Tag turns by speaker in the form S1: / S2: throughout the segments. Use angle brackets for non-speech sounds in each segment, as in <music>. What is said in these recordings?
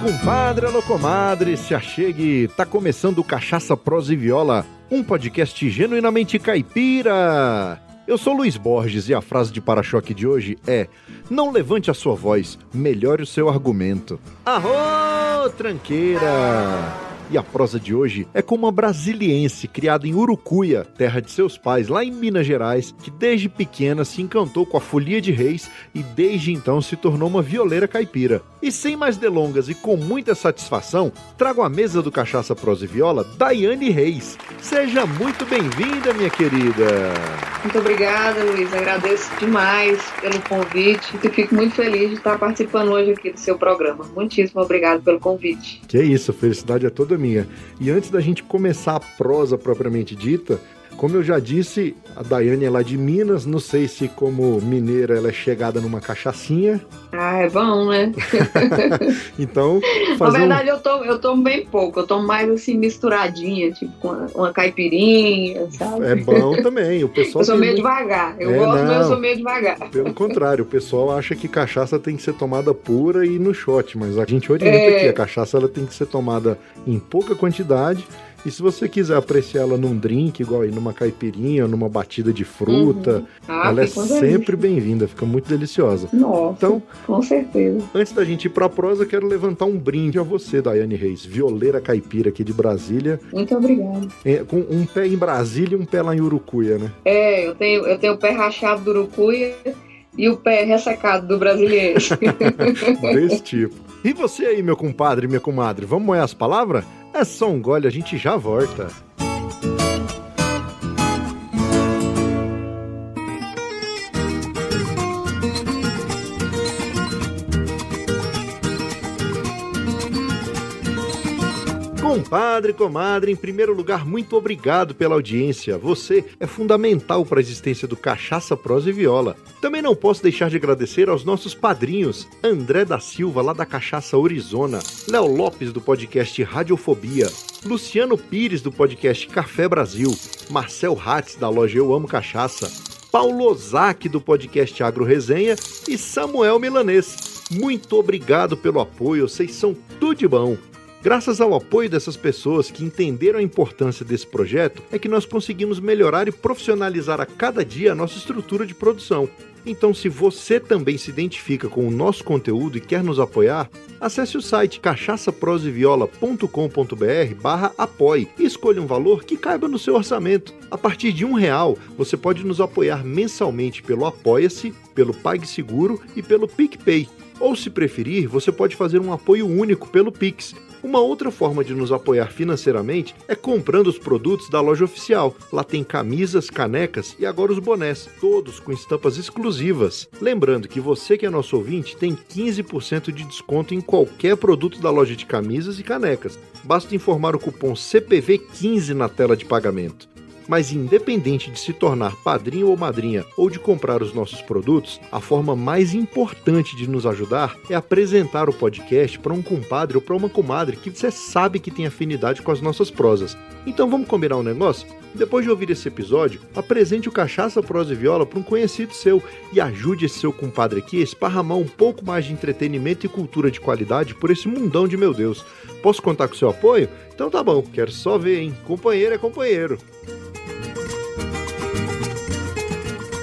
S1: compadre, alô comadre, se achegue, tá começando Cachaça Prosa e Viola, um podcast genuinamente caipira. Eu sou Luiz Borges e a frase de para-choque de hoje é: Não levante a sua voz, melhore o seu argumento. Arro, tranqueira! E a prosa de hoje é com uma brasiliense criada em Urucuia, terra de seus pais, lá em Minas Gerais, que desde pequena se encantou com a folia de reis e desde então se tornou uma violeira caipira. E sem mais delongas e com muita satisfação, trago à mesa do Cachaça Prosa e Viola Daiane Reis. Seja muito bem-vinda, minha querida.
S2: Muito obrigada, Luiz. Agradeço demais pelo convite e fico muito feliz de estar participando hoje aqui do seu programa. Muitíssimo obrigado pelo convite.
S1: Que é isso, felicidade é toda E antes da gente começar a prosa propriamente dita, como eu já disse, a Daiane é lá de Minas, não sei se como mineira ela é chegada numa cachaçinha.
S2: Ah, é bom, né? <laughs>
S1: então,
S2: Na verdade, um... eu, tomo, eu tomo bem pouco, eu tomo mais assim misturadinha, tipo uma, uma caipirinha, sabe?
S1: É bom também, o <laughs> pessoal...
S2: eu sou meio muito... devagar, eu é, gosto, não, mas eu sou meio devagar.
S1: Pelo contrário, o pessoal acha que cachaça tem que ser tomada pura e no shot, mas a gente orienta é... que a cachaça ela tem que ser tomada em pouca quantidade e se você quiser apreciar ela num drink, igual aí numa caipirinha, numa batida de fruta, uhum. ah, ela é sempre bem-vinda, fica muito deliciosa.
S2: Nossa, então, com certeza.
S1: Antes da gente ir pra prosa, quero levantar um brinde a você, Daiane Reis, violeira caipira aqui de Brasília.
S2: Muito obrigada.
S1: É, com um pé em Brasília e um pé lá em Urucuia, né?
S2: É, eu tenho, eu tenho o pé rachado do Urucuia e o pé ressecado do brasileiro. <laughs>
S1: Desse tipo. E você aí, meu compadre minha comadre, vamos moer as palavras? É só um gole, a gente já volta. Compadre, comadre, em primeiro lugar, muito obrigado pela audiência. Você é fundamental para a existência do Cachaça, Prosa e Viola. Também não posso deixar de agradecer aos nossos padrinhos: André da Silva, lá da Cachaça Arizona, Léo Lopes, do podcast Radiofobia, Luciano Pires, do podcast Café Brasil, Marcel Hatz, da loja Eu Amo Cachaça, Paulo Ozaki, do podcast Agro Resenha e Samuel Milanês. Muito obrigado pelo apoio, vocês são tudo de bom. Graças ao apoio dessas pessoas que entenderam a importância desse projeto, é que nós conseguimos melhorar e profissionalizar a cada dia a nossa estrutura de produção. Então, se você também se identifica com o nosso conteúdo e quer nos apoiar, acesse o site cachaçaproseviola.com.br barra apoie e escolha um valor que caiba no seu orçamento. A partir de um real, você pode nos apoiar mensalmente pelo Apoia-se, pelo PagSeguro e pelo PicPay. Ou, se preferir, você pode fazer um apoio único pelo Pix, uma outra forma de nos apoiar financeiramente é comprando os produtos da loja oficial. Lá tem camisas, canecas e agora os bonés, todos com estampas exclusivas. Lembrando que você que é nosso ouvinte tem 15% de desconto em qualquer produto da loja de camisas e canecas. Basta informar o cupom CPV15 na tela de pagamento. Mas independente de se tornar padrinho ou madrinha ou de comprar os nossos produtos, a forma mais importante de nos ajudar é apresentar o podcast para um compadre ou para uma comadre que você sabe que tem afinidade com as nossas prosas. Então vamos combinar um negócio? Depois de ouvir esse episódio, apresente o Cachaça, Prosa e Viola para um conhecido seu e ajude esse seu compadre aqui a esparramar um pouco mais de entretenimento e cultura de qualidade por esse mundão de meu Deus. Posso contar com seu apoio? Então tá bom, quero só ver, hein? Companheiro é companheiro.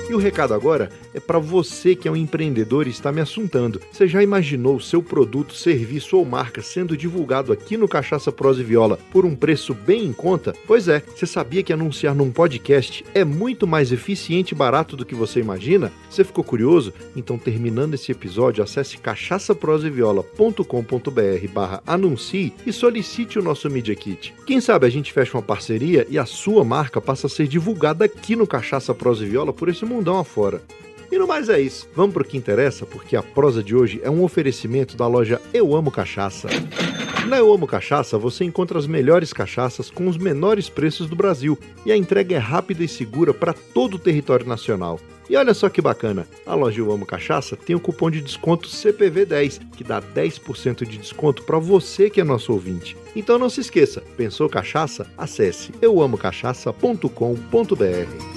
S1: E o recado agora é para você que é um empreendedor e está me assuntando. Você já imaginou o seu produto, serviço ou marca sendo divulgado aqui no Cachaça Prosa e Viola por um preço bem em conta? Pois é, você sabia que anunciar num podcast é muito mais eficiente e barato do que você imagina? Você ficou curioso? Então, terminando esse episódio, acesse cachaçaproseviola.com.br barra anuncie e solicite o nosso Media Kit. Quem sabe a gente fecha uma parceria e a sua marca passa a ser divulgada aqui no Cachaça Prosa e Viola por esse mundão afora. E no mais é isso. Vamos pro que interessa, porque a prosa de hoje é um oferecimento da loja Eu Amo Cachaça. Na Eu Amo Cachaça você encontra as melhores cachaças com os menores preços do Brasil e a entrega é rápida e segura para todo o território nacional. E olha só que bacana, a loja Eu Amo Cachaça tem o um cupom de desconto CPV10, que dá 10% de desconto para você que é nosso ouvinte. Então não se esqueça, pensou cachaça? Acesse euamocachaça.com.br.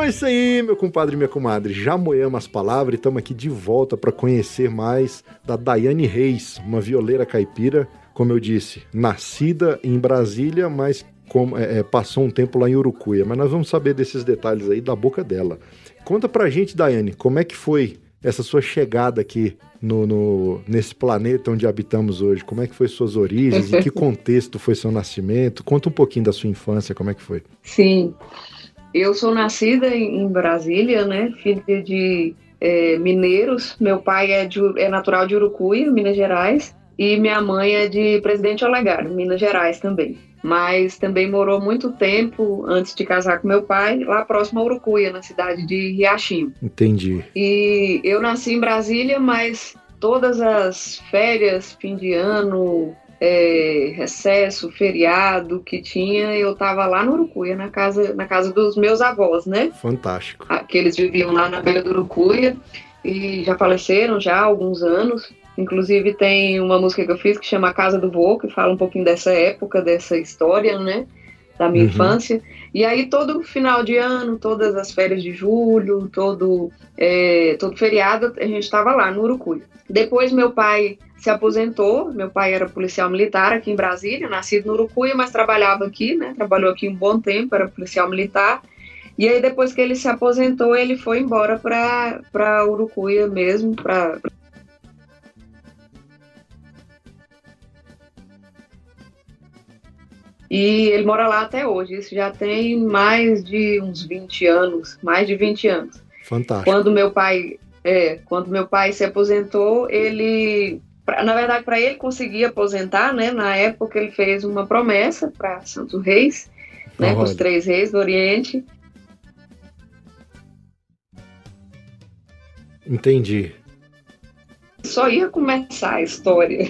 S1: Então é isso aí, meu compadre e minha comadre. Já moemos as palavras e estamos aqui de volta para conhecer mais da Daiane Reis, uma violeira caipira, como eu disse, nascida em Brasília, mas como, é, é, passou um tempo lá em Urucuia. Mas nós vamos saber desses detalhes aí da boca dela. Conta pra gente, Daiane, como é que foi essa sua chegada aqui no, no, nesse planeta onde habitamos hoje? Como é que foi suas origens? em que <laughs> contexto foi seu nascimento? Conta um pouquinho da sua infância, como é que foi?
S2: Sim, eu sou nascida em Brasília, né? Filha de é, mineiros. Meu pai é, de, é natural de Urucuia, Minas Gerais, e minha mãe é de Presidente Olegário, Minas Gerais também mas também morou muito tempo antes de casar com meu pai, lá próximo a Urucuia, na cidade de Riachinho.
S1: Entendi.
S2: E eu nasci em Brasília, mas todas as férias, fim de ano, é, recesso, feriado que tinha, eu estava lá no Urucuia, na casa, na casa dos meus avós, né?
S1: Fantástico.
S2: Que eles viviam lá na beira do Urucuia e já faleceram já há alguns anos. Inclusive tem uma música que eu fiz que chama Casa do Vô, que fala um pouquinho dessa época, dessa história, né? Da minha uhum. infância. E aí todo final de ano, todas as férias de julho, todo, é, todo feriado, a gente estava lá no Urucuia. Depois meu pai se aposentou, meu pai era policial militar aqui em Brasília, nascido no Urucuia, mas trabalhava aqui, né? Trabalhou aqui um bom tempo, era policial militar. E aí depois que ele se aposentou, ele foi embora para Urucuia mesmo, para E ele mora lá até hoje. Isso já tem mais de uns 20 anos, mais de 20 anos.
S1: Fantástico.
S2: Quando meu pai, é, quando meu pai se aposentou, ele, na verdade, para ele conseguir aposentar, né, na época ele fez uma promessa para Santos Reis, né, com os três reis do Oriente.
S1: Entendi.
S2: Só ia começar a história.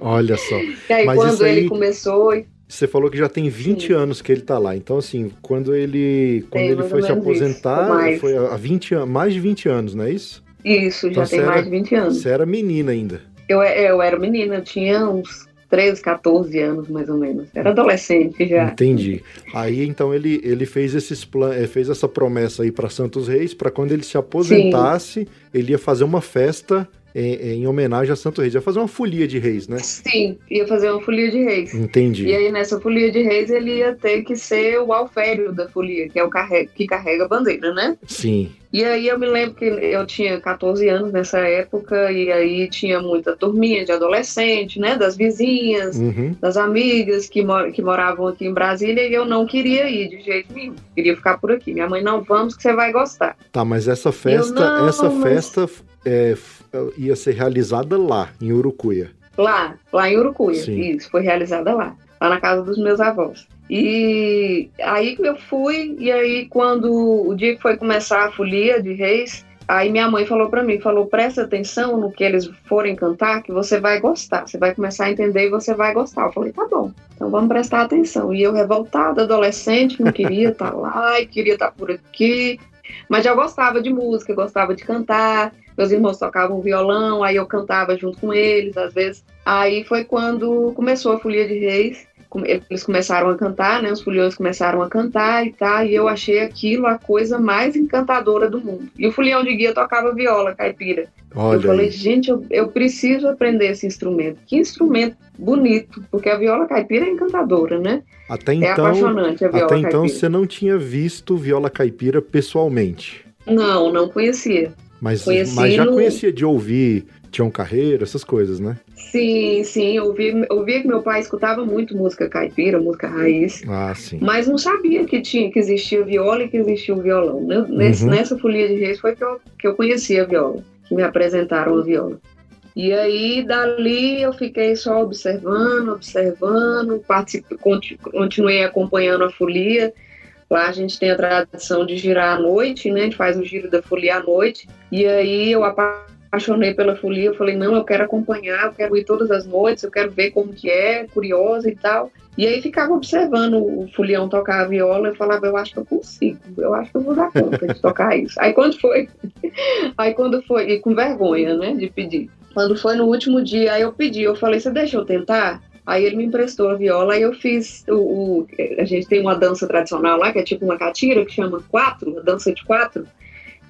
S1: Olha só. <laughs>
S2: E aí,
S1: Mas
S2: quando
S1: aí...
S2: ele começou,
S1: você falou que já tem 20 Sim. anos que ele tá lá. Então, assim, quando ele, quando ele foi se aposentar, foi há 20 anos, mais de 20 anos, não é isso?
S2: Isso, então, já tem mais de 20 anos.
S1: Você era menina ainda.
S2: Eu, eu era menina, eu tinha uns 13, 14 anos, mais ou menos. Era adolescente já.
S1: Entendi. Aí então ele, ele fez esses plan... Eh, fez essa promessa aí para Santos Reis, para quando ele se aposentasse, Sim. ele ia fazer uma festa em, em, homenagem a Santo Reis. Ia fazer uma folia de reis, né?
S2: Sim, ia fazer uma folia de reis.
S1: Entendi.
S2: E aí nessa folia de reis ele ia ter que ser o alfério da folia, que é o carrega, que carrega a bandeira, né?
S1: Sim.
S2: E aí eu me lembro que eu tinha 14 anos nessa época, e aí tinha muita turminha de adolescente, né? Das vizinhas, uhum. das amigas que, mor que moravam aqui em Brasília, e eu não queria ir de jeito nenhum. Queria ficar por aqui. Minha mãe, não, vamos que você vai gostar.
S1: Tá, mas essa festa, eu, não, essa mas... festa é, ia ser realizada lá, em Urucuia.
S2: Lá, lá em Urucuia, Sim. isso, foi realizada lá, lá na casa dos meus avós. E aí eu fui, e aí quando o dia que foi começar a folia de reis, aí minha mãe falou para mim, falou, presta atenção no que eles forem cantar, que você vai gostar, você vai começar a entender e você vai gostar. Eu falei, tá bom, então vamos prestar atenção. E eu revoltada, adolescente, não queria estar tá lá, e queria estar tá por aqui, mas já gostava de música, gostava de cantar, meus irmãos tocavam violão, aí eu cantava junto com eles, às vezes. Aí foi quando começou a Folia de Reis, eles começaram a cantar, né? Os foliões começaram a cantar e tal, e eu achei aquilo a coisa mais encantadora do mundo. E o folião de guia tocava viola caipira.
S1: Olha
S2: eu falei, gente, eu, eu, preciso aprender esse instrumento. Que instrumento bonito, porque a viola caipira é encantadora, né?
S1: Até é então, é apaixonante a viola até então caipira. você não tinha visto viola caipira pessoalmente?
S2: Não, não conhecia.
S1: Mas, mas já conhecia de ouvir Tião Carreiro, essas coisas, né?
S2: Sim, sim. Eu ouvia, ouvia que meu pai escutava muito música caipira, música raiz.
S1: Ah, sim.
S2: Mas não sabia que, tinha, que existia viola e que existia o violão. Nesse, uhum. Nessa folia de reis foi que eu, que eu conhecia a viola. que me apresentaram a viola. E aí, dali, eu fiquei só observando, observando, continuei acompanhando a folia. Lá a gente tem a tradição de girar à noite, né? Faz o giro da folia à noite. E aí eu apaixonei pela folia, eu falei, não, eu quero acompanhar, eu quero ir todas as noites, eu quero ver como que é, curiosa e tal. E aí ficava observando o folião tocar a viola, eu falava, eu acho que eu consigo, eu acho que eu vou dar conta de tocar isso. Aí quando foi, <laughs> aí quando foi, e com vergonha, né, de pedir. Quando foi no último dia, aí eu pedi, eu falei, você deixa eu tentar? Aí ele me emprestou a viola e eu fiz o, o, A gente tem uma dança tradicional lá, que é tipo uma catira, que chama quatro, a dança de quatro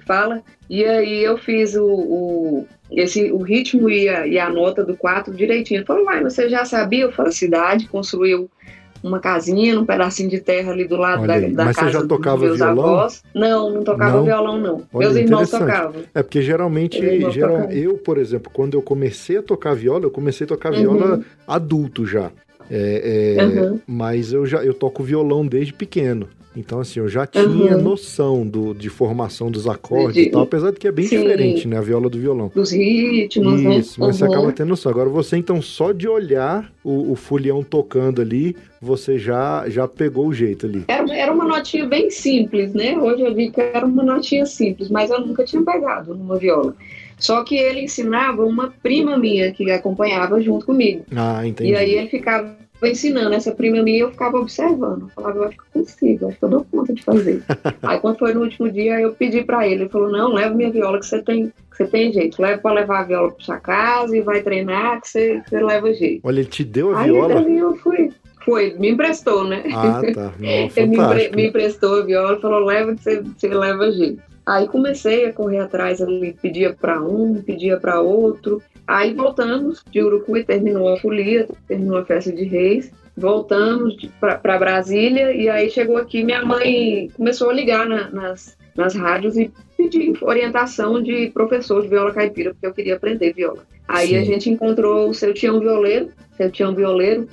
S2: fala. E aí eu fiz o, o esse, o ritmo e a, e a nota do 4 direitinho. Ele falou, vai, você já sabia? Eu falei, cidade, construiu uma casinha num pedacinho de terra ali do lado da, da
S1: Mas
S2: casa
S1: você já tocava
S2: dos meus
S1: violão?
S2: avós. Não, não tocava
S1: Não?
S2: violão, não.
S1: Olha,
S2: meus irmãos tocavam.
S1: É porque geralmente, geral, eu, por exemplo, quando eu comecei a tocar viola, eu comecei a tocar viola adulto já. É, é,
S2: Uhum.
S1: Mas eu já eu toco violão desde pequeno. Então, assim, eu já tinha
S2: Uhum.
S1: noção do, de formação dos acordes
S2: De-
S1: e tal, apesar de que é bem
S2: Sim.
S1: diferente, né, a viola do violão.
S2: Dos ritmos, né?
S1: Isso, mas você
S2: Uhum.
S1: acaba tendo noção. Agora você, então, só de olhar o, o folião tocando ali, você já, já pegou o jeito ali.
S2: Era, era uma notinha bem simples, né? Hoje eu vi que era uma notinha simples, mas eu nunca tinha pegado numa viola. Só que ele ensinava uma prima minha que acompanhava junto comigo.
S1: Ah, entendi.
S2: E aí ele ficava ensinando essa prima minha, eu ficava observando. Eu falava, eu acho que eu consigo, acho que eu dou conta de fazer. <laughs> aí quando foi no último dia, eu pedi pra ele, ele falou, não, leva minha viola que você tem, que você tem jeito. Leva pra levar a viola pra sua casa e vai treinar que você, você leva jeito.
S1: Olha, ele te deu a
S2: aí
S1: viola?
S2: daí eu fui. Foi, me emprestou, né?
S1: Ah, tá. <laughs> Não,
S2: Ele me, empre- me emprestou a viola e falou: leva que você, você leva jeito. Aí comecei a correr atrás ali, pedia para um, pedia para outro. Aí voltamos de Urucuí, terminou a folia, terminou a festa de reis. Voltamos para Brasília e aí chegou aqui. Minha mãe começou a ligar na- nas, nas rádios e pedir orientação de professor de viola caipira, porque eu queria aprender viola. Aí
S1: Sim.
S2: a gente encontrou o seu Tião Violeiro, seu Tião Violeiro,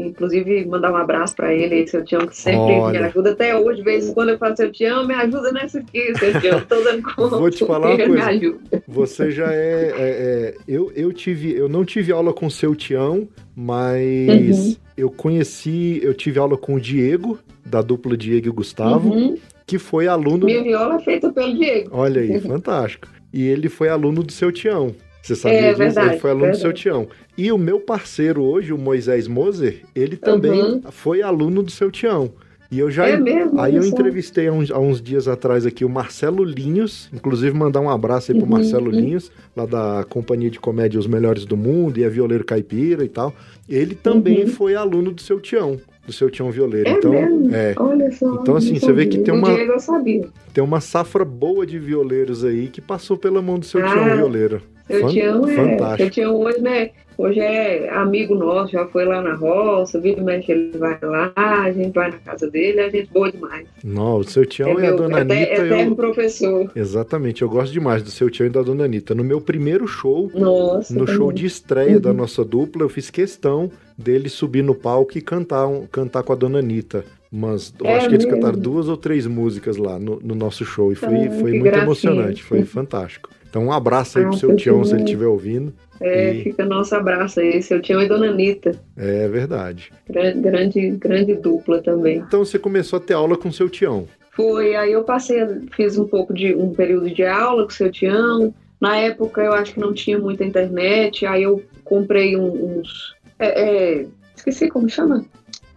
S2: Inclusive, mandar um abraço para ele, seu Tião, que sempre
S1: Olha.
S2: me ajuda até hoje. De vez em quando eu falo, seu Tião, me ajuda nessa aqui, seu Tião, tô dando conta. <laughs>
S1: Vou te falar uma coisa. Você já é, é- é- eu, eu tive. Eu não tive aula com o seu Tião, mas
S2: Uhum.
S1: eu conheci. Eu tive aula com o Diego, da dupla Diego e Gustavo,
S2: Uhum.
S1: que foi aluno.
S2: Minha viola é feita pelo Diego.
S1: Olha aí, <laughs> fantástico. E ele foi aluno do seu Tião. Você sabia
S2: É,
S1: disso?
S2: verdade,
S1: ele foi aluno do
S2: verdade.
S1: seu Tião. E o meu parceiro hoje, o Moisés Moser, ele também
S2: Uhum.
S1: foi aluno do seu Tião. E eu já.
S2: É mesmo?
S1: Aí eu entrevistei há uns, há uns dias atrás aqui o Marcelo Linhos, inclusive mandar um abraço aí pro
S2: Uhum,
S1: Marcelo
S2: uhum.
S1: Linhos, lá da companhia de comédia Os Melhores do Mundo, e é violeiro caipira e tal. Ele também
S2: Uhum.
S1: foi aluno do seu Tião, do seu Tião violeiro.
S2: É
S1: então,
S2: mesmo?
S1: é,
S2: Olha só.
S1: Então, assim, você vê que tem
S2: Do
S1: uma-
S2: Diego eu sabia.
S1: tem uma safra boa de violeiros aí que passou pela mão do seu
S2: Ah,
S1: Tião violeiro.
S2: Seu
S1: Fan-
S2: Tião é.
S1: fantástico.
S2: Seu Tião hoje, né? Hoje é amigo nosso, já foi lá na roça, vira e mexe, ele vai lá, a gente vai na casa dele, a gente boa demais.
S1: Não, o seu Tião
S2: é
S1: e a
S2: meu
S1: dona
S2: ete-
S1: Anitta.
S2: eterno
S1: Eu...
S2: professor.
S1: Exatamente, eu gosto demais do seu Tião e da dona Anitta. No meu primeiro show,
S2: Nossa.
S1: no
S2: também.
S1: show de estreia
S2: Uhum.
S1: da nossa dupla, eu fiz questão dele subir no palco e cantar, um- cantar com a dona Anitta. Mas eu
S2: É
S1: acho que eles
S2: mesmo?
S1: cantaram duas ou três músicas lá no, no nosso show. E foi,
S2: Ah,
S1: foi
S2: que
S1: muito
S2: gracinha.
S1: emocionante, foi fantástico. Então, um abraço aí
S2: Ah,
S1: pro seu Tião, se ele estiver ouvindo.
S2: É,
S1: E-
S2: fica nosso abraço aí, seu Tião e Dona Anitta.
S1: É verdade.
S2: Grande, grande, grande dupla também.
S1: Então, você começou a ter aula com seu Tião.
S2: Foi, aí eu passei, fiz um pouco de um período de aula com o seu Tião. Na época eu acho que não tinha muita internet, aí eu comprei um- uns. é, é, esqueci como chama.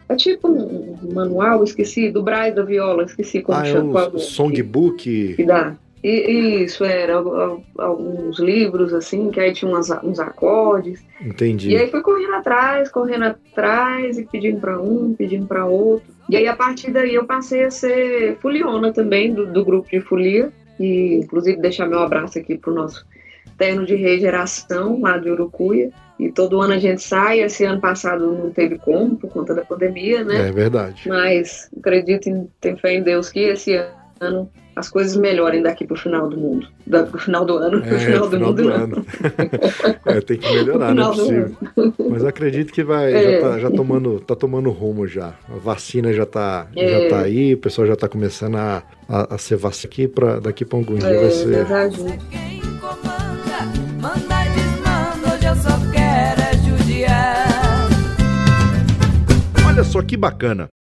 S2: É tipo um, um manual, esqueci, do Braz da Viola, esqueci como
S1: ah, é
S2: chama.
S1: o
S2: que-
S1: songbook.
S2: que dá. E, isso, era al- al- alguns livros, assim, que aí tinha umas- uns acordes.
S1: Entendi.
S2: E aí fui correndo atrás, correndo atrás e pedindo para um, pedindo para outro. E aí a partir daí eu passei a ser fuliona também do, do grupo de folia. E inclusive deixar meu abraço aqui pro nosso terno de regeneração lá de Urucuia. E todo ano a gente sai, esse ano passado não teve como por conta da pandemia, né?
S1: É verdade.
S2: Mas acredito em tenho fé em Deus que esse ano as coisas melhorem daqui pro final do mundo. Da, pro final do ano, <laughs> pro
S1: É,
S2: final do mundo não.
S1: ano. <laughs> é, tem que melhorar, não é
S2: final do
S1: possível. Mas acredito que vai,
S2: É.
S1: já, tá, já tomando, tá tomando rumo já. A vacina já tá,
S2: É.
S1: já tá aí, o pessoal já tá começando a, a, a ser vacinado aqui para daqui para alguns dias
S2: É,
S1: vai ser.
S2: verdade.
S3: É.
S1: Olha só que bacana.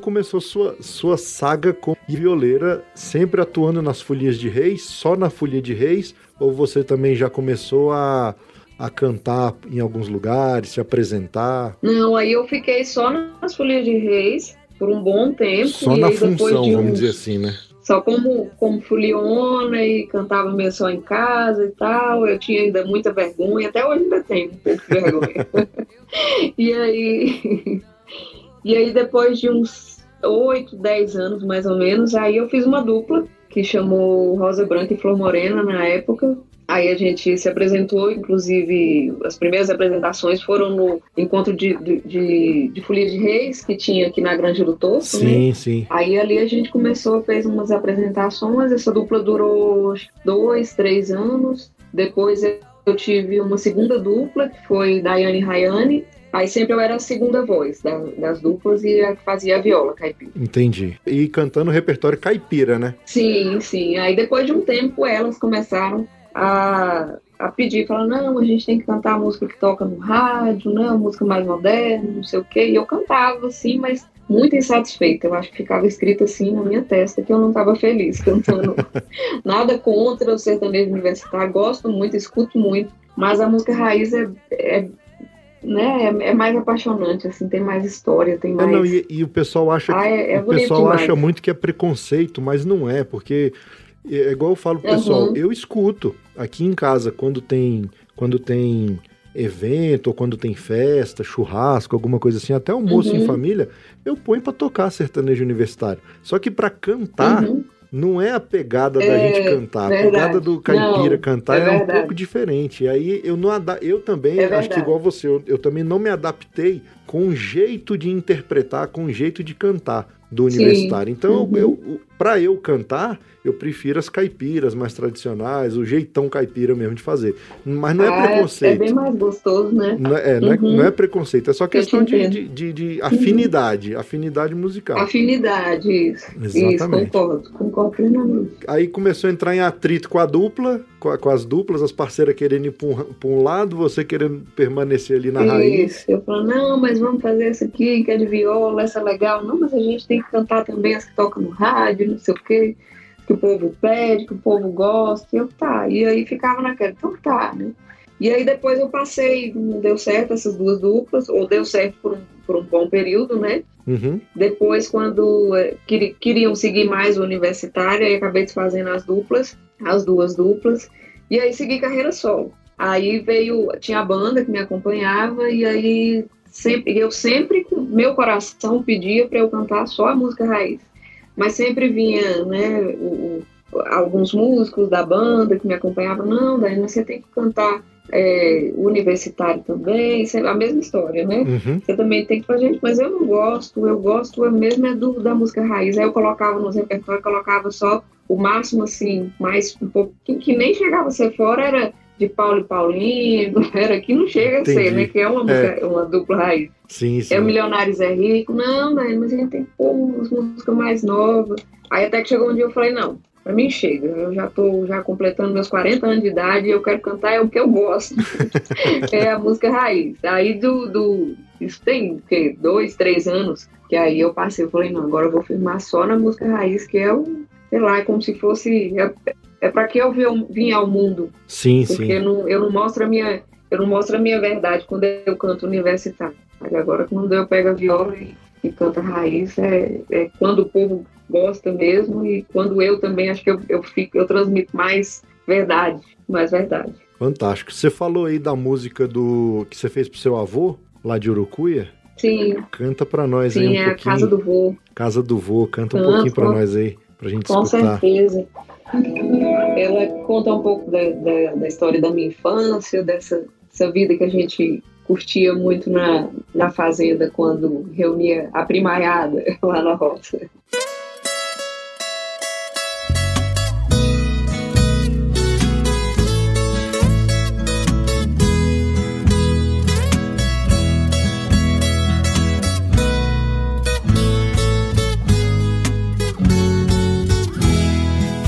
S1: começou sua, sua saga com violeira, sempre atuando nas folias de reis, só na folia de reis, ou você também já começou a, a cantar em alguns lugares, se apresentar?
S2: Não, aí eu fiquei só nas Folias de Reis por um bom tempo.
S1: Só
S2: e
S1: na função,
S2: de
S1: vamos
S2: uns-
S1: dizer assim, né?
S2: Só como, como foliona e cantava mesmo só em casa e tal. Eu tinha ainda muita vergonha, até hoje ainda tenho um pouco de vergonha. <laughs> <laughs> e aí. E aí, depois de uns 8, 10 anos mais ou menos, aí eu fiz uma dupla que chamou Rosa Branca e Flor Morena na época. Aí a gente se apresentou, inclusive as primeiras apresentações foram no encontro de, de, de, de Folia de Reis, que tinha aqui na Granja do Tosso, né?
S1: Sim, sim.
S2: Aí ali a gente começou, fez umas apresentações, essa dupla durou dois, três anos. Depois eu tive uma segunda dupla, que foi Daiane e Rayane. Aí sempre eu era a segunda voz da- das duplas e fazia a viola caipira.
S1: Entendi. E cantando repertório caipira, né?
S2: Sim, sim. Aí depois de um tempo elas começaram a, a pedir, falando, não, a gente tem que cantar a música que toca no rádio, não, música mais moderna, não sei o quê. E eu cantava, assim, mas muito insatisfeita. Eu acho que ficava escrito assim na minha testa que eu não estava feliz cantando. <laughs> Nada contra o sertanejo universitário, gosto muito, escuto muito, mas a música raiz é, é, né, é, é mais apaixonante, assim, tem mais história, tem
S1: É,
S2: mais.
S1: não, e, e o pessoal acha
S2: Ah, é, é
S1: o pessoal
S2: demais.
S1: acha muito que é preconceito, mas não é, porque é igual eu falo pro
S2: Uhum.
S1: pessoal, eu escuto aqui em casa quando tem quando tem evento ou quando tem festa, churrasco, alguma coisa assim, até almoço em
S2: Uhum.
S1: família, eu ponho pra tocar sertanejo universitário. Só que pra cantar
S2: Uhum.
S1: Não é a pegada da
S2: É,
S1: gente cantar. A
S2: verdade.
S1: pegada do caipira
S2: Não,
S1: cantar
S2: é
S1: é, um pouco diferente. E aí eu não eu também,
S2: É
S1: acho que igual você, eu, eu também não me adaptei com o jeito de interpretar, com o jeito de cantar do
S2: Sim.
S1: universitário. Então,
S2: Uhum.
S1: eu, para eu cantar, eu prefiro as caipiras mais tradicionais, o jeitão caipira mesmo de fazer. Mas não é
S2: Ah,
S1: preconceito.
S2: É bem mais gostoso, né?
S1: Não é, é, não, é,
S2: Uhum.
S1: não é preconceito, é só questão de, de, de- de afinidade, afinidade musical.
S2: Afinidade, isso.
S1: Exatamente.
S2: Isso, concordo, concordo plenamente.
S1: Aí começou a entrar em atrito com a dupla, com, com as duplas, as parceiras querendo ir para um, um lado, você querendo permanecer ali na raiz.
S2: Isso. Eu falo, não, mas vamos fazer essa aqui, que é de viola, essa é legal. Não, mas a gente tem que cantar também as que tocam no rádio, não sei o quê, que o povo pede, que o povo gosta. E eu, tá. E aí ficava naquela, então tá, né? E aí depois eu passei, não deu certo essas duas duplas, ou deu certo por um, por um bom período, né?
S1: Uhum.
S2: Depois, quando eh, queri- queriam seguir mais o universitário, aí acabei desfazendo as duplas, as duas duplas, e aí segui carreira solo. Aí veio, tinha a banda que me acompanhava, e aí sempre, eu sempre, com meu coração pedia para eu cantar só a música raiz. Mas sempre vinha, né, o- alguns músicos da banda que me acompanhavam, não, daí você tem que cantar o universitário também, a mesma história, né?
S1: Uhum.
S2: Você também tem que fazer, gente, mas eu não gosto, eu gosto eu mesmo é do, da música raiz. Aí eu colocava nos repertórios, colocava só o máximo, assim, mais um pouco, que, que nem chegava a ser fora, era de Paulo e Paulinho, <laughs> era que não chega a ser,
S1: Entendi.
S2: né? Que é uma, música, uma dupla raiz.
S1: Sim, sim.
S2: É o Milionários é Rico, não, daí, mas a gente tem que pôr umas músicas mais novas. Aí até que chegou um dia eu falei, não, pra mim chega, eu já tô já completando meus 40 anos de idade e eu quero cantar é o que eu gosto. <laughs> é a música raiz. Aí do, do isso tem o quê? dois, três anos, que aí eu passei, eu falei, não, agora eu vou firmar só na música raiz, que é o, sei lá, é como se fosse. É, é para que eu vi- vim ao mundo.
S1: Sim,
S2: Porque
S1: sim.
S2: eu não, eu não mostro a minha. Eu não mostro a minha verdade quando eu canto universitário. Mas agora quando eu pego a viola e, e canto a raiz, é, é quando o povo gosta mesmo e quando eu também acho que eu, eu fico, eu transmito mais Verdade, mais verdade.
S1: Fantástico. Você falou aí da música do que você fez pro seu avô, lá de Urucuia?
S2: Sim.
S1: Canta pra nós
S2: Sim,
S1: aí um
S2: é
S1: pouquinho.
S2: a Casa do Vô.
S1: Casa do Vô, canta um pouquinho pra nós aí, pra gente
S2: Com
S1: escutar.
S2: certeza. Ela conta um pouco da, da, da história da minha infância, dessa, dessa vida que a gente curtia muito na, na fazenda quando reunia a primaiada <laughs> lá na roça.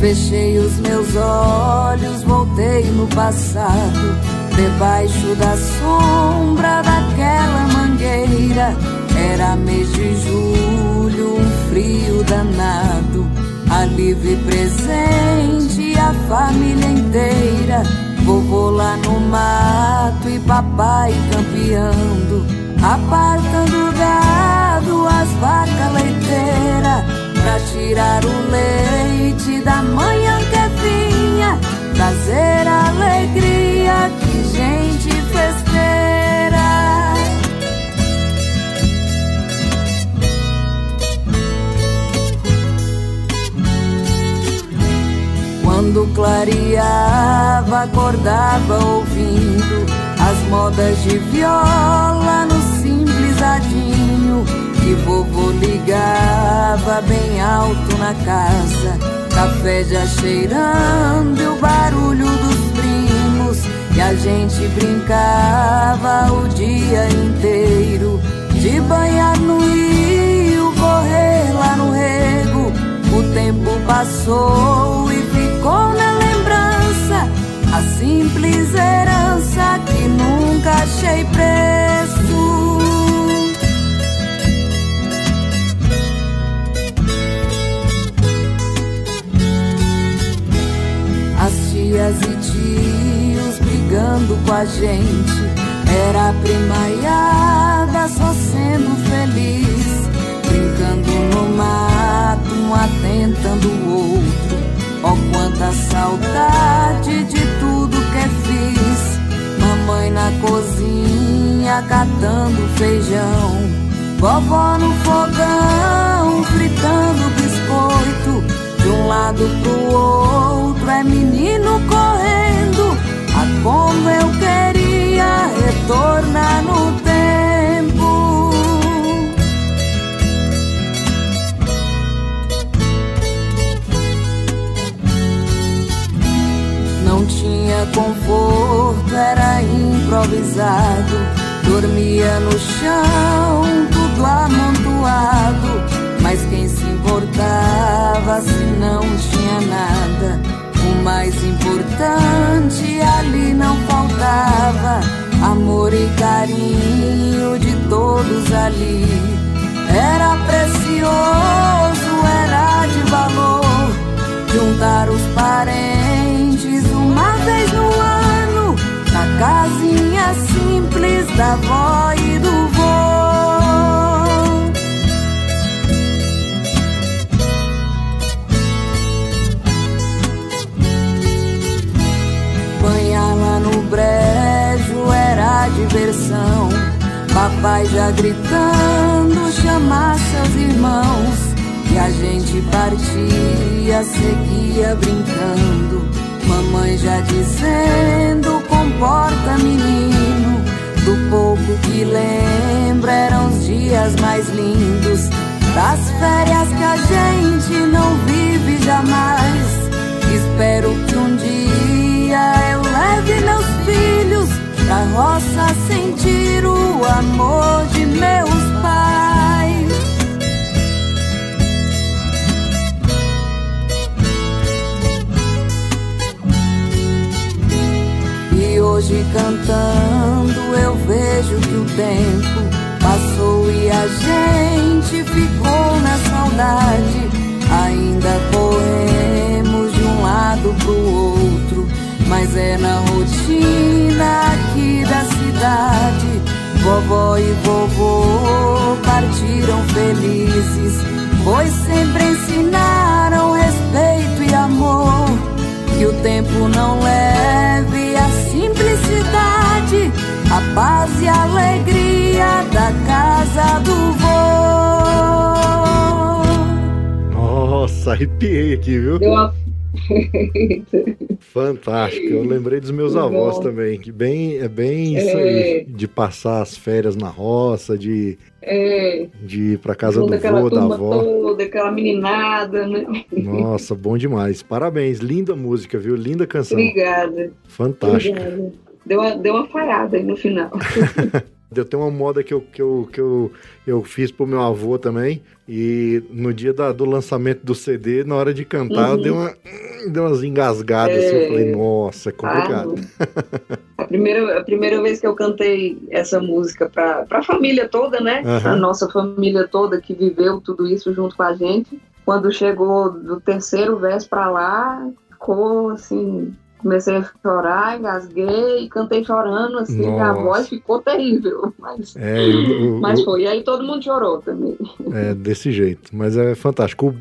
S3: Fechei os meus olhos, voltei no passado, debaixo da sombra daquela mangueira. Era mês de julho, um frio danado. Alívio e presente, a família inteira. Vovô lá no mato e papai campeando, apartando gado, as vacas leiteiras pra tirar o leite da manhã que vinha, trazer alegria, que gente festeira. Quando clareava, acordava ouvindo as modas de viola no simples adinho que vovô ligava bem alto na casa. Café já cheirando e o barulho dos primos. E a gente brincava o dia inteiro. De banhar no rio, correr lá no rego. O tempo passou e ficou na lembrança. A simples herança que nunca achei preço. Com a gente. Era a primaiada só sendo feliz, brincando no mato, um atentando o outro. Oh, quanta saudade de tudo que fiz. Mamãe na cozinha catando feijão, vovó no fogão fritando biscoito. De um lado pro outro é menino correndo. Como eu queria retornar no tempo. Não tinha conforto, era improvisado. Dormia no chão, tudo amontoado. Mas quem se importava se não tinha nada? O mais importante ali não faltava: amor e carinho de todos ali. Era precioso, era de valor juntar os parentes uma vez no ano na casinha simples da avó era diversão. Papai já gritando, chamar seus irmãos. E a gente partia, seguia brincando. Mamãe já dizendo, comporta menino. Do pouco que lembra eram os dias mais lindos. Das férias que a gente não vive jamais. Espero que um dia eu leve meus filhos pra roça sentir o amor de meus pais. E hoje cantando eu vejo que o tempo passou e a gente ficou na saudade. Ainda corremos de um lado pro outro mas é na rotina aqui da cidade. Vovó e vovô partiram felizes, pois sempre ensinaram respeito e amor. Que o tempo não leve a simplicidade, a paz e a alegria da casa do vô.
S1: Nossa, arrepiei aqui, viu?
S2: Deu uma <laughs>
S1: Fantástico. Eu lembrei dos meus avós também, que bem é bem isso
S2: É.
S1: aí, de passar as férias na roça, de,
S2: É,
S1: de ir pra casa do vô, da avó.
S2: toda, aquela meninada, né?
S1: Nossa, bom demais. Parabéns, linda música, viu? Linda canção.
S2: Obrigada.
S1: Fantástica.
S2: Obrigada. Deu uma, deu uma falhada aí no final. <laughs>
S1: Eu tenho uma moda que eu, que eu, que eu, eu fiz pro meu avô também. E no dia da- do lançamento do CD, na hora de cantar, eu
S2: Uhum.
S1: dei, uma, dei umas engasgadas. assim, eu
S2: É.
S1: falei, nossa, é complicado.
S2: Ah, a, primeira, a primeira vez que eu cantei essa música para a família toda, né?
S1: Aham.
S2: A nossa família toda que viveu tudo isso junto com a gente. Quando chegou do terceiro verso para lá, ficou assim. Comecei a chorar, engasguei e cantei chorando, assim, a
S1: Nossa.
S2: voz ficou terrível. <laughs> Mas,
S1: É, eu- eu-
S2: mas foi. E aí todo mundo chorou também.
S1: É, desse jeito. Mas é fantástico.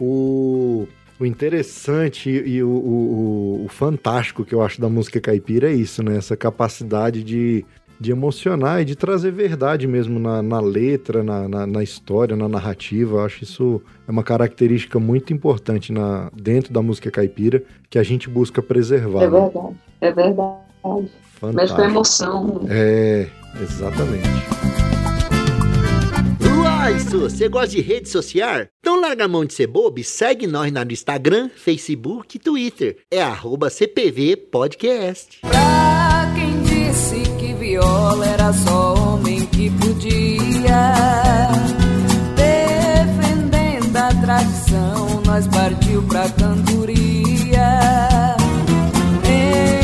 S1: O, o, o interessante e o, o, o fantástico que eu acho da música caipira é isso, né? Essa capacidade de, de emocionar e de trazer verdade mesmo na, na letra, na, na, na história, na narrativa. Eu acho isso é uma característica muito importante na, dentro da música caipira que a gente busca preservar.
S2: É
S1: né?
S2: verdade. É verdade. Mexe com a
S1: Fantástico.
S2: emoção.
S1: É, exatamente.
S4: Uai, Su, você gosta de rede social? Então larga a mão de ser bobo e segue nós lá no Instagram, Facebook e Twitter. É arroba CPV Podcast.
S3: Viola era só homem que podia, defendendo a tradição, nós partiu pra cantoria,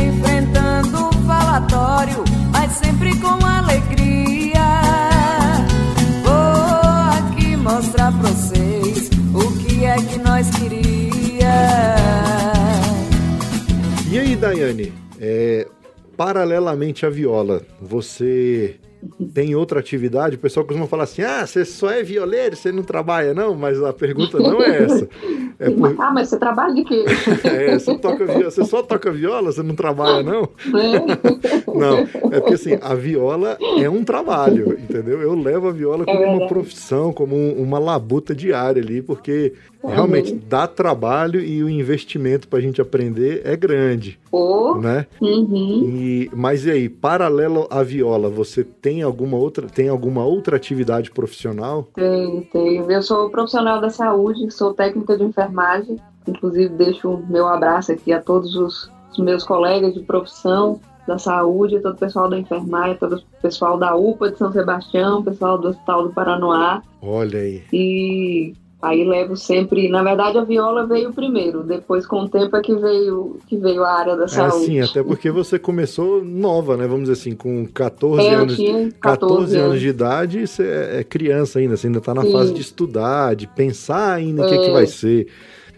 S3: enfrentando o falatório, mas sempre com alegria. Vou aqui mostrar pra vocês o que é que nós queria.
S1: E aí, Daiane, é, paralelamente à viola, você tem outra atividade? O pessoal costuma falar assim: ah, você só é violeiro, você não trabalha, não? Mas a pergunta não é essa. <laughs> É por-
S2: Ah, mas você trabalha de quê? <laughs>
S1: é, você, toca viola, você só toca viola, você não trabalha, não?
S2: Né?
S1: Não, é porque assim, a viola é um trabalho, entendeu? Eu levo a viola como uma
S2: É verdade.
S1: profissão, como um- uma labuta diária ali, porque
S2: Uhum.
S1: realmente dá trabalho e o investimento pra gente aprender é grande,
S2: Pô,
S1: né?
S2: uhum.
S1: E, mas e aí, paralelo à viola, você tem alguma outra, tem alguma outra atividade profissional?
S2: Tenho, tenho. Eu sou profissional da saúde, sou técnica de enfermagem. Inclusive, deixo o meu abraço aqui a todos os, os meus colegas de profissão da saúde, todo o pessoal da enfermagem, todo o pessoal da UPA de São Sebastião, pessoal do Hospital do Paranoá.
S1: Olha aí.
S2: E aí levo sempre. Na verdade, a viola veio primeiro, depois, com o tempo, é que veio, que veio a área da
S1: É
S2: saúde.
S1: assim, até porque você começou nova, né? Vamos dizer assim, com 14
S2: É,
S1: anos.
S2: tinha
S1: 14,
S2: 14
S1: anos de idade, você é é criança ainda, você ainda tá na
S2: Sim.
S1: fase de estudar, de pensar ainda o que,
S2: É.
S1: que vai ser.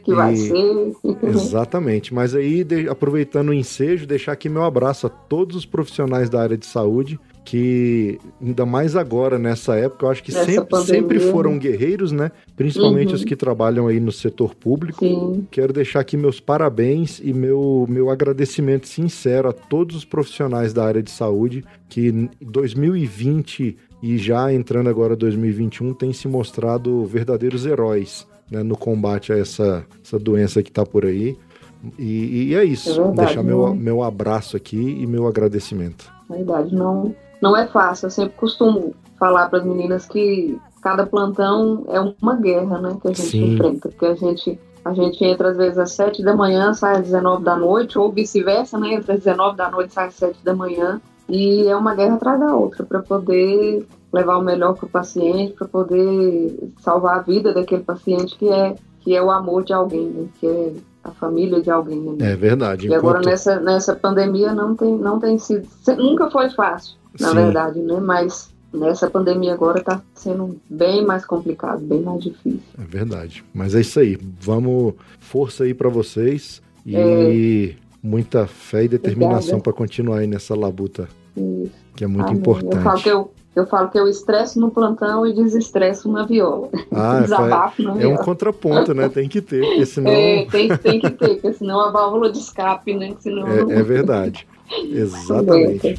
S2: que vai
S1: E-
S2: ser. <laughs> <laughs>
S1: Exatamente. Mas aí, de- aproveitando o ensejo, deixar aqui meu abraço a todos os profissionais da área de saúde, que ainda mais agora, nessa época, eu acho que sempre, sempre foram guerreiros, né? Principalmente
S2: Uhum.
S1: os que trabalham aí no setor público.
S2: Sim.
S1: Quero deixar aqui meus parabéns e meu, meu agradecimento sincero a todos os profissionais da área de saúde que em 2020 e já entrando agora 2021 têm se mostrado verdadeiros heróis né, no combate a essa, essa doença que está por aí. E, e é isso.
S2: É verdade,
S1: deixar meu,
S2: né?
S1: meu abraço aqui e meu agradecimento.
S2: Verdade, não, não é fácil. Eu sempre costumo falar para as meninas que cada plantão é uma guerra, né, que a gente
S1: Sim.
S2: enfrenta, porque a gente a gente entra às vezes às 7 da manhã, sai às 19 da noite, ou vice-versa, né? Entra às 19 da noite, sai às 7 da manhã. E é uma guerra atrás da outra para poder levar o melhor para o paciente, para poder salvar a vida daquele paciente que é que é o amor de alguém, né? que é a família de alguém. Né?
S1: É verdade.
S2: E agora
S1: enquanto-
S2: nessa, nessa pandemia não tem, não tem sido. Nunca foi fácil, na
S1: Sim.
S2: verdade, né? Mas nessa pandemia agora está sendo bem mais complicado, bem mais difícil.
S1: É verdade. Mas é isso aí. Vamos. Força aí para vocês e
S2: É.
S1: muita fé e determinação para continuar aí nessa labuta
S2: Isso.
S1: que é muito
S2: Amém.
S1: importante.
S2: Eu falo que eu, Eu falo que eu estresso no plantão e desestresso na viola.
S1: Ah, <laughs> Desabafo na viola. É um contraponto, né? Tem que ter, porque senão...
S2: É, tem, tem que ter, porque senão a válvula de escape, né? Senão...
S1: É, é verdade. <laughs> Exatamente.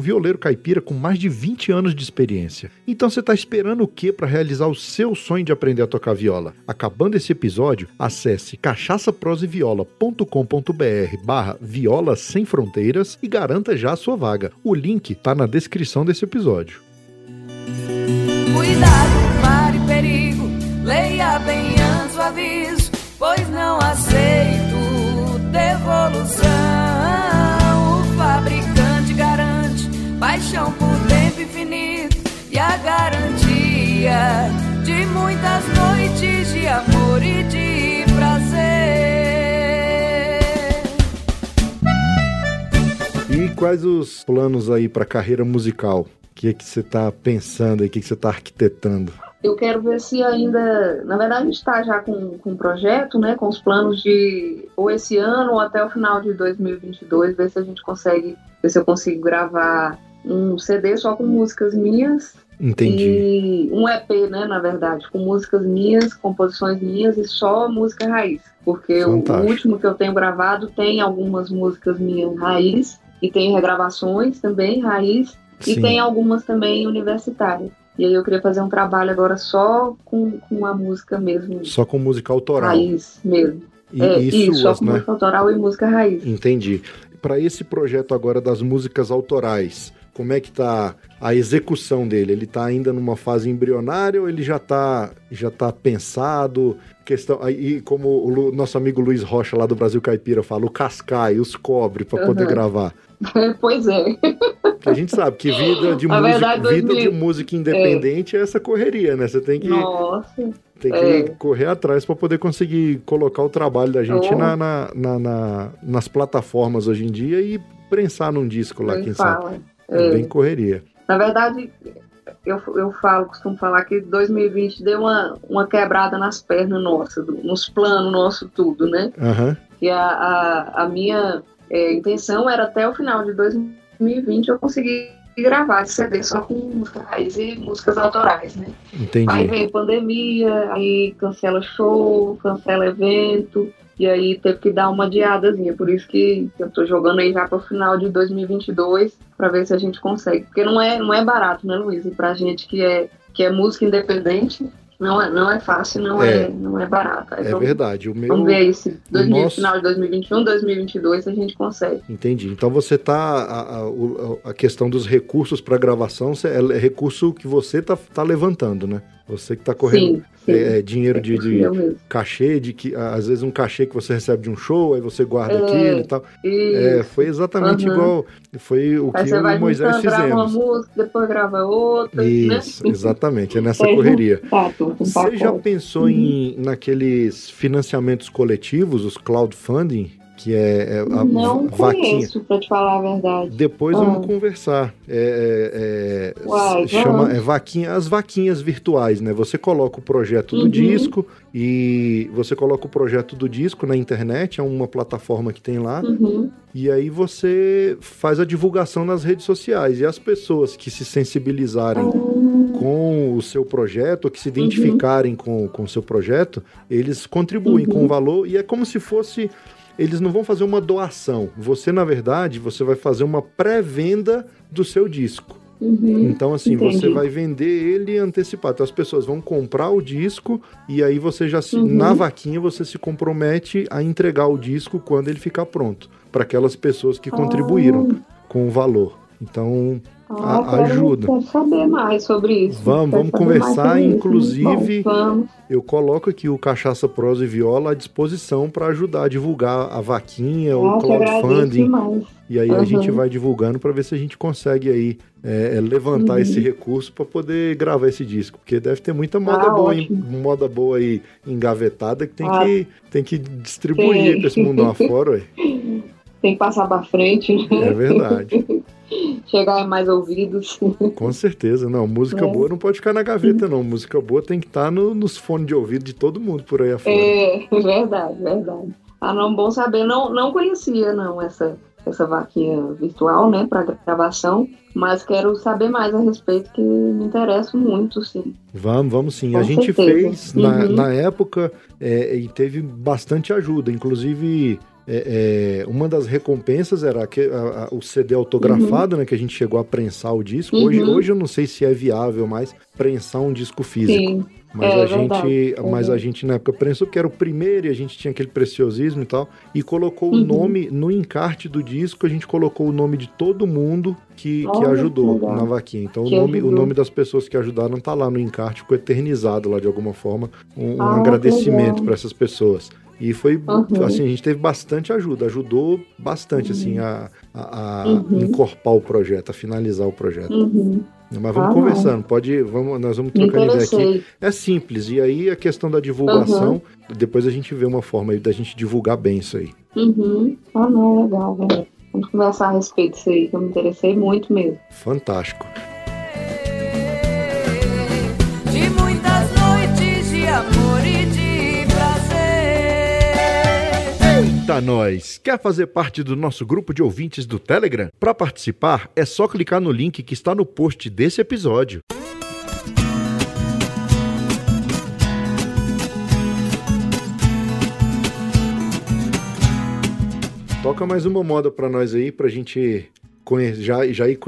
S1: violeiro caipira com mais de 20 anos de experiência. Então você está esperando o que para realizar o seu sonho de aprender a tocar viola? Acabando esse episódio, acesse cachaçaproseviola.com.br barra viola sem fronteiras e garanta já a sua vaga. O link está na descrição desse episódio.
S3: Cuidado, pare perigo, leia bem antes o aviso, pois não aceito devolução. Paixão por tempo infinito e a garantia de muitas noites de amor e de prazer.
S1: E quais os planos aí para carreira musical? O que é que você está pensando aí? O que, é que você está arquitetando?
S2: eu quero ver se ainda, na verdade, a gente está já com, com um projeto, né, com os planos de ou esse ano ou até o final de 2022, ver se a gente consegue, ver se eu consigo gravar um CD só com músicas minhas.
S1: Entendi.
S2: E um EP, né, na verdade, com músicas minhas, composições minhas e só música raiz. Porque o, o último que eu tenho gravado tem algumas músicas minhas raiz e tem regravações também raiz Sim. e tem algumas também universitárias. E aí eu queria fazer um trabalho agora só com, com a música mesmo.
S1: Só com música autoral.
S2: Raiz mesmo.
S1: E, é, e
S2: isso, só com né? música autoral e música raiz.
S1: Entendi. Para esse projeto agora das músicas autorais, como é que tá a execução dele? Ele está ainda numa fase embrionária ou ele já está já tá pensado? Questão, e como o nosso amigo Luiz Rocha lá do Brasil Caipira fala, o cascai, os cobre para uhum. poder gravar. <laughs>
S2: pois é.
S1: Porque a gente sabe que vida de, música, verdade, vida 2000... de música independente é. é. essa correria, né? Você tem que
S2: Nossa.
S1: Tem que é. correr atrás para poder conseguir colocar o trabalho da gente oh. na, na, na, na, nas plataformas hoje em dia e prensar num disco lá, quem fala. sabe. É, bem correria.
S2: Na verdade, eu, eu falo, costumo falar que 2020 deu uma, uma quebrada nas pernas nossas, nos planos nossos, tudo, né?
S1: Uhum.
S2: E a, a, a minha é, intenção era até o final de 2020 eu conseguir gravar esse CD só com música raiz e músicas autorais, né?
S1: Entendi.
S2: Aí veio pandemia, aí cancela show, cancela evento, e aí teve que dar uma adiadazinha. Por isso que eu tô jogando aí já para o final de 2022 para ver se a gente consegue. Porque não é, não é barato, né, Luiz? E pra gente que é, que é música independente, não é, não é fácil, não é, é não é barato.
S1: é verdade. O meu,
S2: vamos ver aí se dois, nosso... final de 2021, 2022 a gente consegue.
S1: Entendi. Então você tá a, a, a questão dos recursos para gravação é, é recurso que você tá, tá levantando, né? Você que está correndo sim, sim. É, é dinheiro de, de cachê, de que às vezes um cachê que você recebe de um show, aí você guarda é, aquilo e tal. É, foi exatamente uhum. igual. Foi o aí que eu e Moisés fizemos. Grava
S2: uma música, depois grava outra. Né?
S1: Isso, né? exatamente. É nessa <laughs> é, correria. você já pensou uhum. em naqueles financiamentos coletivos, os crowdfunding? Que é, é
S2: a não vaquinha. Conheço, pra te falar a verdade.
S1: Depois ah. vamos conversar. É, é, é Uai, chama é vaquinha, as vaquinhas virtuais, né? Você coloca o projeto do uhum. disco e você coloca o projeto do disco na internet, é uma plataforma que tem lá.
S2: Uhum.
S1: E aí você faz a divulgação nas redes sociais e as pessoas que se sensibilizarem uhum. com o seu projeto, que se identificarem com, com o seu projeto, eles contribuem com o uhum. valor e é como se fosse eles não vão fazer uma doação. Você, na verdade, você vai fazer uma pré-venda do seu disco.
S2: Uhum,
S1: então, assim, entendi. você vai vender ele antecipado. Então, as pessoas vão comprar o disco e aí você já se. Uhum. Na vaquinha, você se compromete a entregar o disco quando ele ficar pronto. Para aquelas pessoas que contribuíram oh. com o valor. Então,
S2: ah, a, ajuda. Quero saber mais sobre isso.
S1: Vamos, vamos conversar. Inclusive, Bom, vamos. eu coloco aqui o Cachaça Prosa e Viola à disposição para ajudar a divulgar a vaquinha, ah, o crowdfunding. E aí uhum. a gente vai divulgando para ver se a gente consegue aí é, é levantar uhum. esse recurso para poder gravar esse disco, porque deve ter muita moda ah, boa, em, moda boa aí engavetada que tem ah, que tem que distribuir para esse mundo lá fora. Ué. <laughs>
S2: Tem que passar para frente.
S1: Né? É verdade. <laughs>
S2: chegar em mais ouvidos.
S1: Com certeza, não. Música é. boa não pode ficar na gaveta, não. Música boa tem que estar no, nos fones de ouvido de todo mundo por aí afora.
S2: É, <laughs> verdade, verdade. Ah, não, bom saber. Não, não conhecia, não, essa, essa vaquinha virtual, né, para gravação, mas quero saber mais a respeito, que me interessa muito, sim.
S1: Vamos, vamos sim. Com a gente certeza. fez, uhum. na, na época, é, e teve bastante ajuda, inclusive é, é, uma das recompensas era que, a, a, o CD autografado, uhum. né? Que a gente chegou a prensar o disco. Uhum. Hoje, hoje eu não sei se é viável mais prensar um disco físico. Sim. Mas, é, a gente, mas a uhum. gente na época prensou porque era o primeiro e a gente tinha aquele preciosismo e tal. E colocou uhum. o nome, no encarte do disco, a gente colocou o nome de todo mundo que, que ajudou na vaquinha. Então o nome, o nome das pessoas que ajudaram tá lá no encarte, ficou eternizado lá de alguma forma. Um, um ah, agradecimento para essas pessoas. E foi, uhum. assim, a gente teve bastante ajuda, ajudou bastante, assim, uhum. assim, a, a, uhum. encorpar o projeto, a finalizar o projeto. Uhum. Mas vamos ah, conversando, pode, vamos, nós vamos trocar ideia aqui. É simples, e aí a questão da divulgação, uhum. depois a gente vê uma forma da gente divulgar bem isso aí.
S2: Uhum. Ah, não, legal, velho. Vamos conversar a respeito disso aí, que eu me interessei muito mesmo.
S1: Fantástico. Nós! Quer fazer parte do nosso grupo de ouvintes do Telegram? Para participar, é só clicar no link que está no post desse episódio. Toca mais uma moda para nós aí, pra gente já, já ir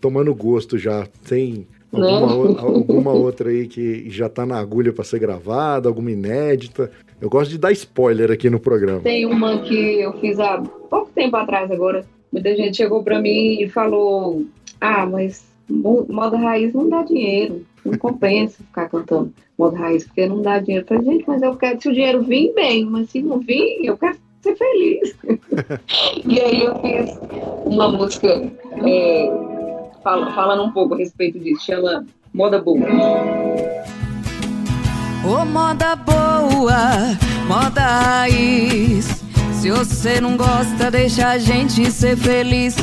S1: tomando gosto já. Tem alguma, alguma outra aí que já tá na agulha para ser gravada, alguma inédita? Eu gosto de dar spoiler aqui no programa.
S2: Tem uma que eu fiz há pouco tempo atrás agora. Muita gente chegou para mim e falou: Ah, mas moda raiz não dá dinheiro. Não compensa ficar cantando moda raiz, porque não dá dinheiro. Eu falei, gente, mas eu quero, se o dinheiro vir, bem, mas se não vir, eu quero ser feliz. <laughs> e aí eu fiz uma música é, falando um pouco a respeito disso, chama Moda Boa.
S3: Ô oh, moda boa, moda raiz. Se você não gosta, deixa a gente ser feliz.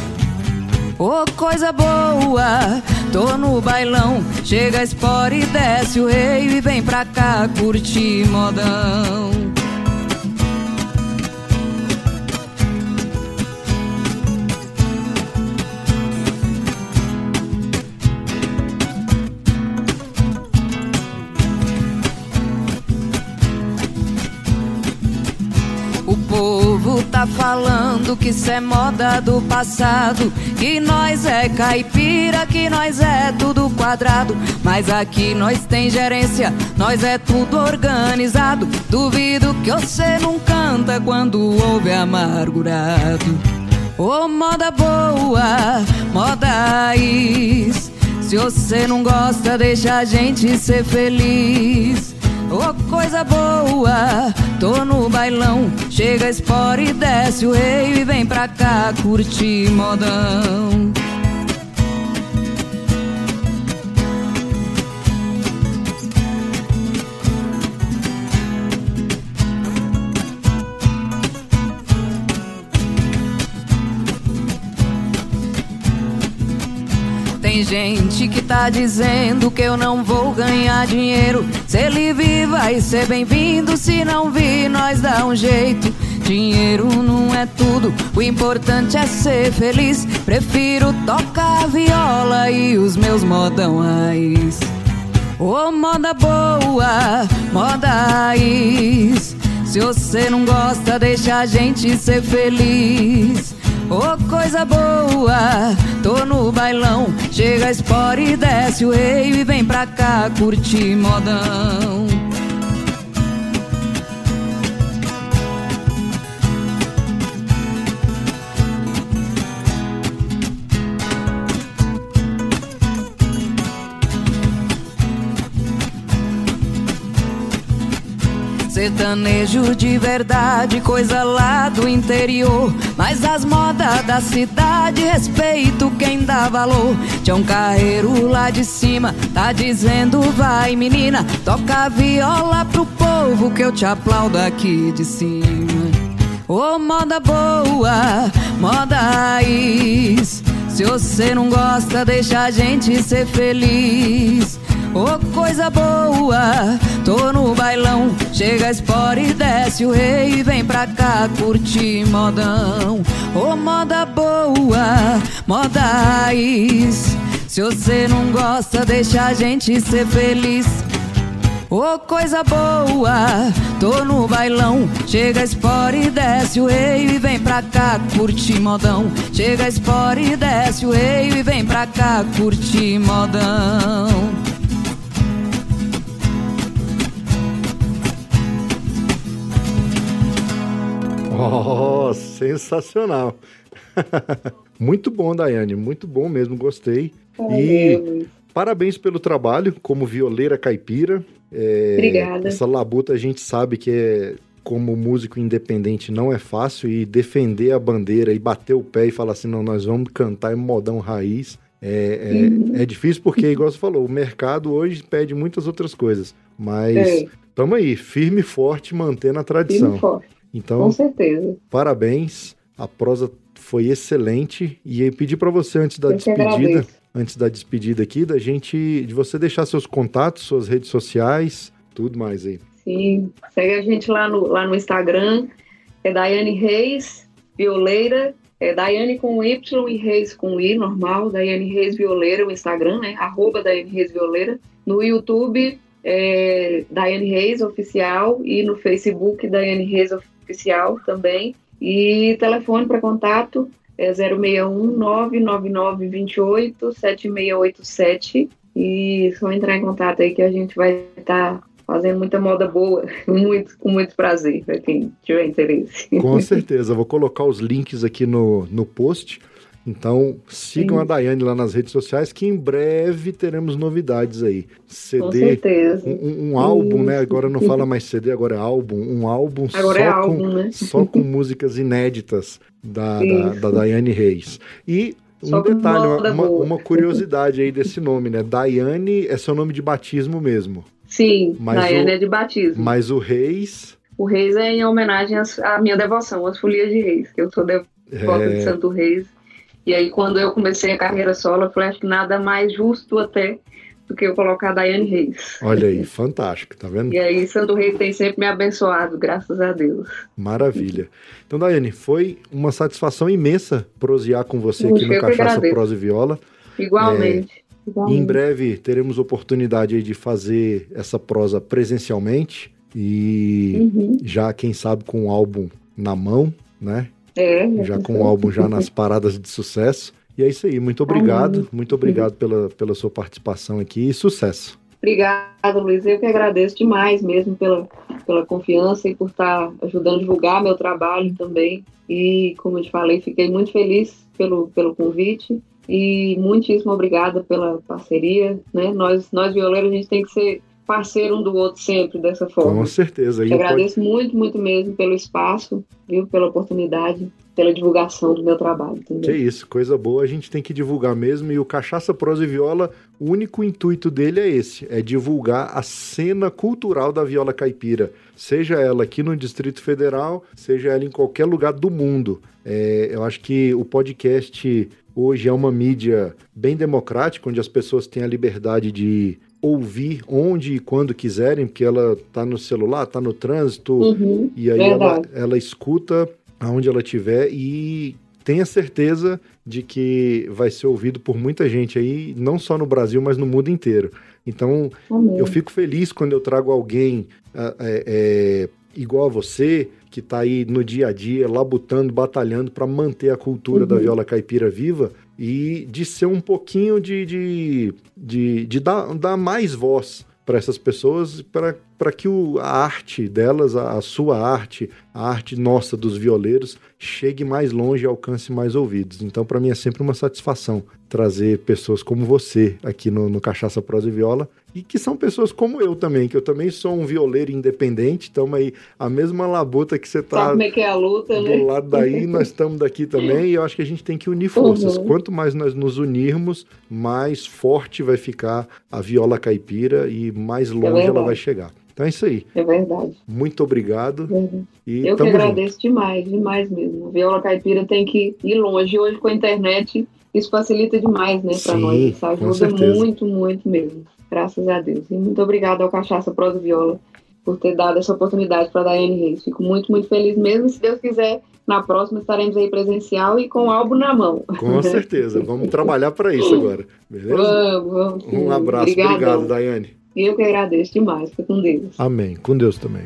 S3: Ô oh, coisa boa, tô no bailão. Chega, espora e desce o rei e vem pra cá curtir modão. Falando que isso é moda do passado. Que nós é caipira, que nós é tudo quadrado. Mas aqui nós tem gerência, nós é tudo organizado. Duvido que você não canta quando ouve amargurado. Ô oh, moda boa, moda raiz. Se você não gosta, deixa a gente ser feliz. Oh, coisa boa, tô no bailão. Chega, espora e desce o rei e vem pra cá curtir modão. Gente que tá dizendo que eu não vou ganhar dinheiro. Se ele vir, vai ser bem-vindo. Se não vir, nós dá um jeito. Dinheiro não é tudo, o importante é ser feliz. Prefiro tocar viola e os meus modão raiz. Ô oh, moda boa, moda raiz. Se você não gosta, deixa a gente ser feliz. Oh, coisa boa, tô no bailão. Chega, espora e desce o rei e vem pra cá curtir modão. Sertanejo de verdade, coisa lá do interior. Mas as modas da cidade, respeito quem dá valor. Um carreiro lá de cima, tá dizendo vai menina, toca viola pro povo que eu te aplaudo aqui de cima. Ô oh, moda boa, moda raiz. Se você não gosta, deixa a gente ser feliz. Oh, coisa boa, tô no bailão. Chega a Sport e desce o rei. Vem pra cá curtir modão. Oh, moda boa, moda raiz. Se você não gosta, deixa a gente ser feliz. Ô oh, coisa boa, tô no bailão. Chega Sport e desce o rei e vem pra cá curtir modão. Chega Sport e desce o rei e vem pra cá curtir modão.
S1: Oh, sensacional. <laughs> muito bom, Daiane, muito bom mesmo, gostei. e parabéns pelo trabalho como violeira caipira.
S2: É, Obrigada.
S1: Essa labuta a gente sabe que é como músico independente não é fácil e defender a bandeira e bater o pé e falar assim, não, nós vamos cantar em modão raiz. É, é, uhum. é difícil porque, igual você falou, o mercado hoje pede muitas outras coisas. Mas estamos é. aí, firme e forte, mantendo a tradição. Firme e forte. Então,
S2: com certeza.
S1: Parabéns. A prosa foi excelente e aí pedi para você antes da Eu despedida, antes da despedida aqui, da gente, de você deixar seus contatos, suas redes sociais, tudo mais aí.
S2: Sim, segue a gente lá no, lá no Instagram, é Daiane Reis, violeira, é Daiane com Y e Reis com I, normal, Daiane Reis Violeira, o Instagram, né, arroba Daiane Reis Violeira. No YouTube, é Daiane Reis Oficial e no Facebook, Daiane Reis Oficial também. E telefone para contato é 061 999 28 7687 e só entrar em contato aí que a gente vai estar tá fazendo muita moda boa, <laughs> muito, com muito prazer, para quem tiver interesse.
S1: Com certeza, vou colocar os links aqui no, no post. Então, sigam Sim. a Daiane lá nas redes sociais, que em breve teremos novidades aí. CD, com
S2: certeza.
S1: Um, um álbum, né? Agora não fala mais CD, agora é álbum. Um álbum,
S2: agora
S1: só,
S2: é
S1: álbum
S2: com, né?
S1: só com músicas inéditas da, da, da Daiane Reis. E um detalhe, uma, uma, curiosidade aí desse nome, né? Daiane é seu nome de batismo mesmo.
S2: Sim, mas Daiane o, é de batismo.
S1: Mas o Reis.
S2: O Reis é em homenagem à minha devoção, às folias de Reis, que eu sou devota é... de Santo Reis. E aí, quando eu comecei a carreira solo, eu falei, acho que nada mais justo até do que eu colocar a Daiane Reis.
S1: Olha aí, fantástico, tá vendo?
S2: E aí, Santo Reis tem sempre me abençoado, graças a Deus.
S1: Maravilha. Então, Daiane, foi uma satisfação imensa prosear com você aqui no Cachaça Prosa e Viola.
S2: Igualmente. É, Igualmente.
S1: Em breve teremos oportunidade de fazer essa prosa presencialmente e uhum. já, quem sabe, com o álbum na mão, né?
S2: É,
S1: já com o álbum já nas paradas de sucesso. E é isso aí, muito obrigado, muito obrigado pela, pela sua participação aqui e sucesso.
S2: Obrigada, Luiz. Eu que agradeço demais mesmo pela, pela confiança e por estar ajudando a divulgar meu trabalho também. E, como eu te falei, fiquei muito feliz pelo, pelo convite e muitíssimo obrigada pela parceria. Né? Nós, nós violeiros, a gente tem que ser parceiro um do outro sempre dessa forma.
S1: Com certeza.
S2: Eu agradeço pode... muito, muito mesmo pelo espaço, viu, pela oportunidade, pela divulgação do meu trabalho também.
S1: Que isso, coisa boa, a gente tem que divulgar mesmo e o Cachaça Prosa e Viola, o único intuito dele é esse, é divulgar a cena cultural da viola caipira, seja ela aqui no Distrito Federal, seja ela em qualquer lugar do mundo. É, eu acho que o podcast hoje é uma mídia bem democrática, onde as pessoas têm a liberdade de ouvir onde e quando quiserem, porque ela está no celular, está no trânsito,
S2: uhum,
S1: e aí ela, ela escuta aonde ela estiver e tenha certeza de que vai ser ouvido por muita gente aí, não só no Brasil, mas no mundo inteiro. Então, Amém. eu fico feliz quando eu trago alguém é, é, igual a você, que está aí no dia a dia, labutando, batalhando para manter a cultura uhum. da viola caipira viva e de ser um pouquinho de, de, de, de dar, dar mais voz para essas pessoas, para que o, a arte delas, a, a, sua arte, a arte nossa dos violeiros, chegue mais longe e alcance mais ouvidos. Então, para mim é sempre uma satisfação trazer pessoas como você aqui no, no Cachaça Prosa e Viola e que são pessoas como eu também, que eu também sou um violeiro independente, estamos aí a mesma labuta que você está
S2: como é que é a luta,
S1: do
S2: né?
S1: lado daí, <laughs> nós estamos daqui também e eu acho que a gente tem que unir forças. Uhum. Quanto mais nós nos unirmos, mais forte vai ficar a viola caipira e mais longe é ela vai chegar. Então é isso aí.
S2: É verdade.
S1: Muito obrigado.
S2: Uhum. E eu que agradeço junto. demais, demais mesmo. A viola caipira tem que ir longe. Hoje com a internet isso facilita demais, né, para nós. Isso ajuda muito, muito mesmo. Graças a Deus. E muito obrigada ao Cachaça Prosa Viola por ter dado essa oportunidade para a Daiane Reis. Fico muito, muito feliz mesmo. Se Deus quiser, na próxima estaremos aí presencial e com o álbum na mão.
S1: Com <laughs> certeza. Vamos trabalhar para isso agora. Beleza?
S2: Vamos, vamos. Sim.
S1: Um abraço. Obrigadão. Obrigado, Daiane.
S2: Eu que agradeço demais. Fica com Deus.
S1: Amém. Com Deus também.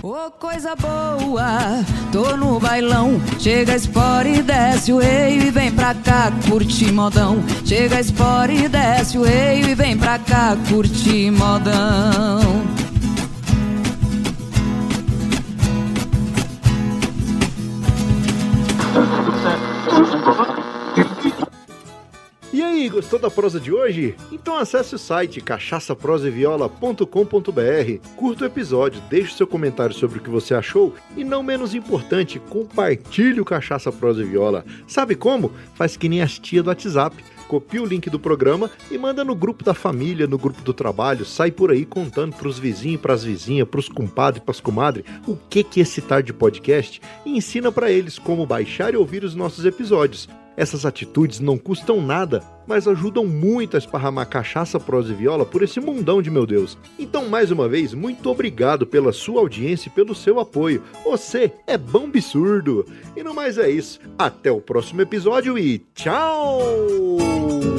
S3: Ô oh, coisa boa, tô no bailão. Chega Spore e desce o eio e vem pra cá curtir modão. Chega Spore e desce o eio e vem pra cá curtir modão.
S1: Gostou da prosa de hoje? Então acesse o site cachaçaproseviola.com.br, curta o episódio, deixe seu comentário sobre o que você achou e, não menos importante, compartilhe o Cachaça Prosa e Viola. Sabe como? Faz que nem as tia do WhatsApp copia o link do programa e manda no grupo da família, no grupo do trabalho, sai por aí contando pros vizinhos, pras vizinhas, pros compadres, pras comadres, o que que é esse tarde podcast e ensina para eles como baixar e ouvir os nossos episódios. Essas atitudes não custam nada, mas ajudam muito a esparramar cachaça, prosa e viola por esse mundão de meu Deus. Então, mais uma vez, muito obrigado pela sua audiência e pelo seu apoio. Você é bom absurdo. E no mais é isso. Até o próximo episódio e tchau!